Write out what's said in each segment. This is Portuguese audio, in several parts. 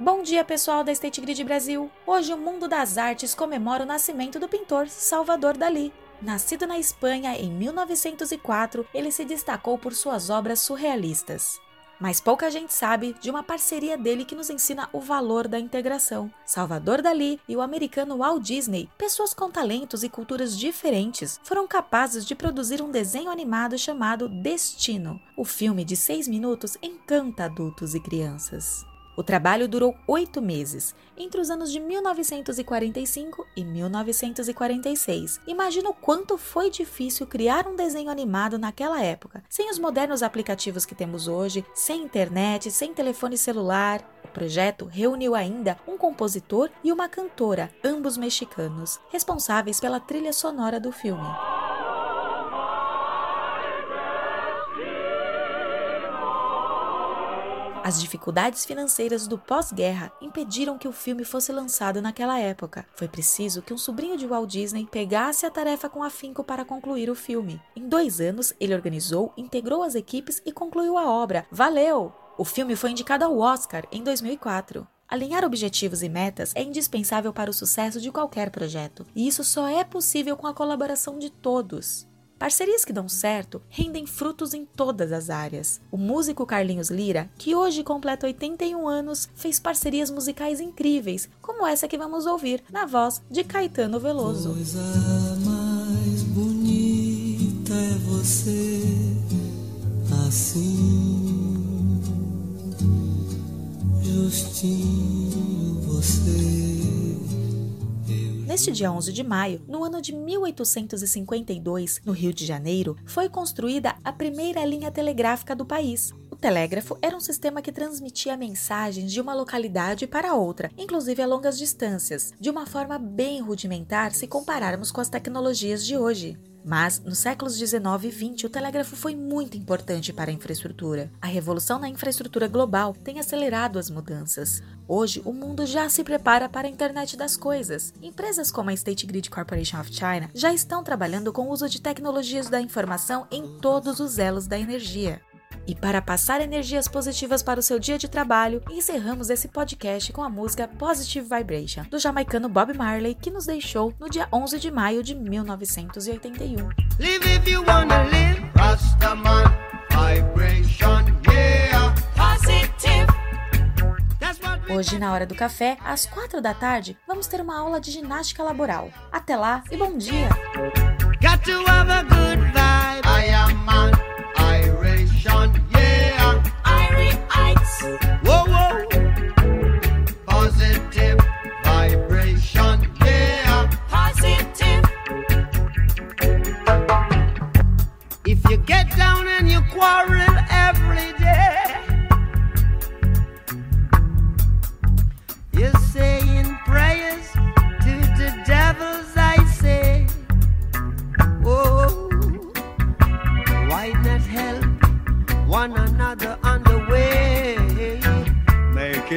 Bom dia, pessoal da State Grid Brasil! Hoje o mundo das artes comemora o nascimento do pintor Salvador Dalí. Nascido na Espanha em 1904, ele se destacou por suas obras surrealistas. Mas pouca gente sabe de uma parceria dele que nos ensina o valor da integração. Salvador Dalí e o americano Walt Disney, pessoas com talentos e culturas diferentes, foram capazes de produzir um desenho animado chamado Destino. O filme de seis minutos encanta adultos e crianças. O trabalho durou oito meses, entre os anos de 1945 e 1946. Imagina o quanto foi difícil criar um desenho animado naquela época, sem os modernos aplicativos que temos hoje, sem internet, sem telefone celular. O projeto reuniu ainda um compositor e uma cantora, ambos mexicanos, responsáveis pela trilha sonora do filme. As dificuldades financeiras do pós-guerra impediram que o filme fosse lançado naquela época. Foi preciso que um sobrinho de Walt Disney pegasse a tarefa com afinco para concluir o filme. Em dois anos, ele organizou, integrou as equipes e concluiu a obra. Valeu! O filme foi indicado ao Oscar em 2004. Alinhar objetivos e metas é indispensável para o sucesso de qualquer projeto, e isso só é possível com a colaboração de todos. Parcerias que dão certo rendem frutos em todas as áreas. O músico Carlinhos Lira, que hoje completa 81 anos, fez parcerias musicais incríveis, como essa que vamos ouvir, na voz de Caetano Veloso. Coisa mais bonita é você assim, justinho você. Neste dia 11 de maio, no ano de 1852, no Rio de Janeiro, foi construída a primeira linha telegráfica do país. O telégrafo era um sistema que transmitia mensagens de uma localidade para outra, inclusive a longas distâncias, de uma forma bem rudimentar se compararmos com as tecnologias de hoje. Mas, nos séculos 19 e 20, o telégrafo foi muito importante para a infraestrutura. A revolução na infraestrutura global tem acelerado as mudanças. Hoje, o mundo já se prepara para a internet das coisas. Empresas como a State Grid Corporation of China já estão trabalhando com o uso de tecnologias da informação em todos os elos da energia. E para passar energias positivas para o seu dia de trabalho, encerramos esse podcast com a música Positive Vibration, do jamaicano Bob Marley, que nos deixou no dia 11 de maio de 1981. Live if you wanna live, Rastaman vibration, yeah. Positive. That's what we Hoje, na hora do café, às 4 da tarde, vamos ter uma aula de ginástica laboral. Até lá e bom dia!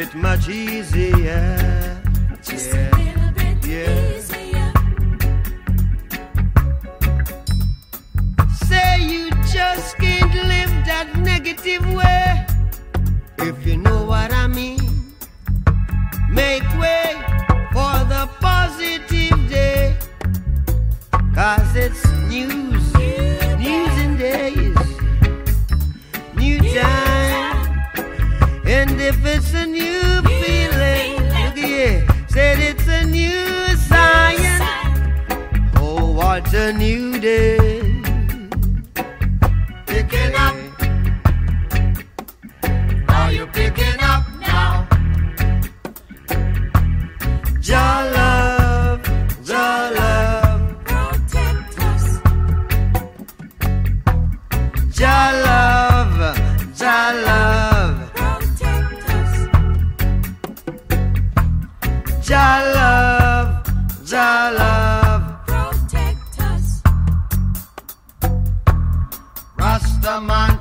It much easier. yeah. yeah. Say you just can't live that negative way. Rastaman vibration,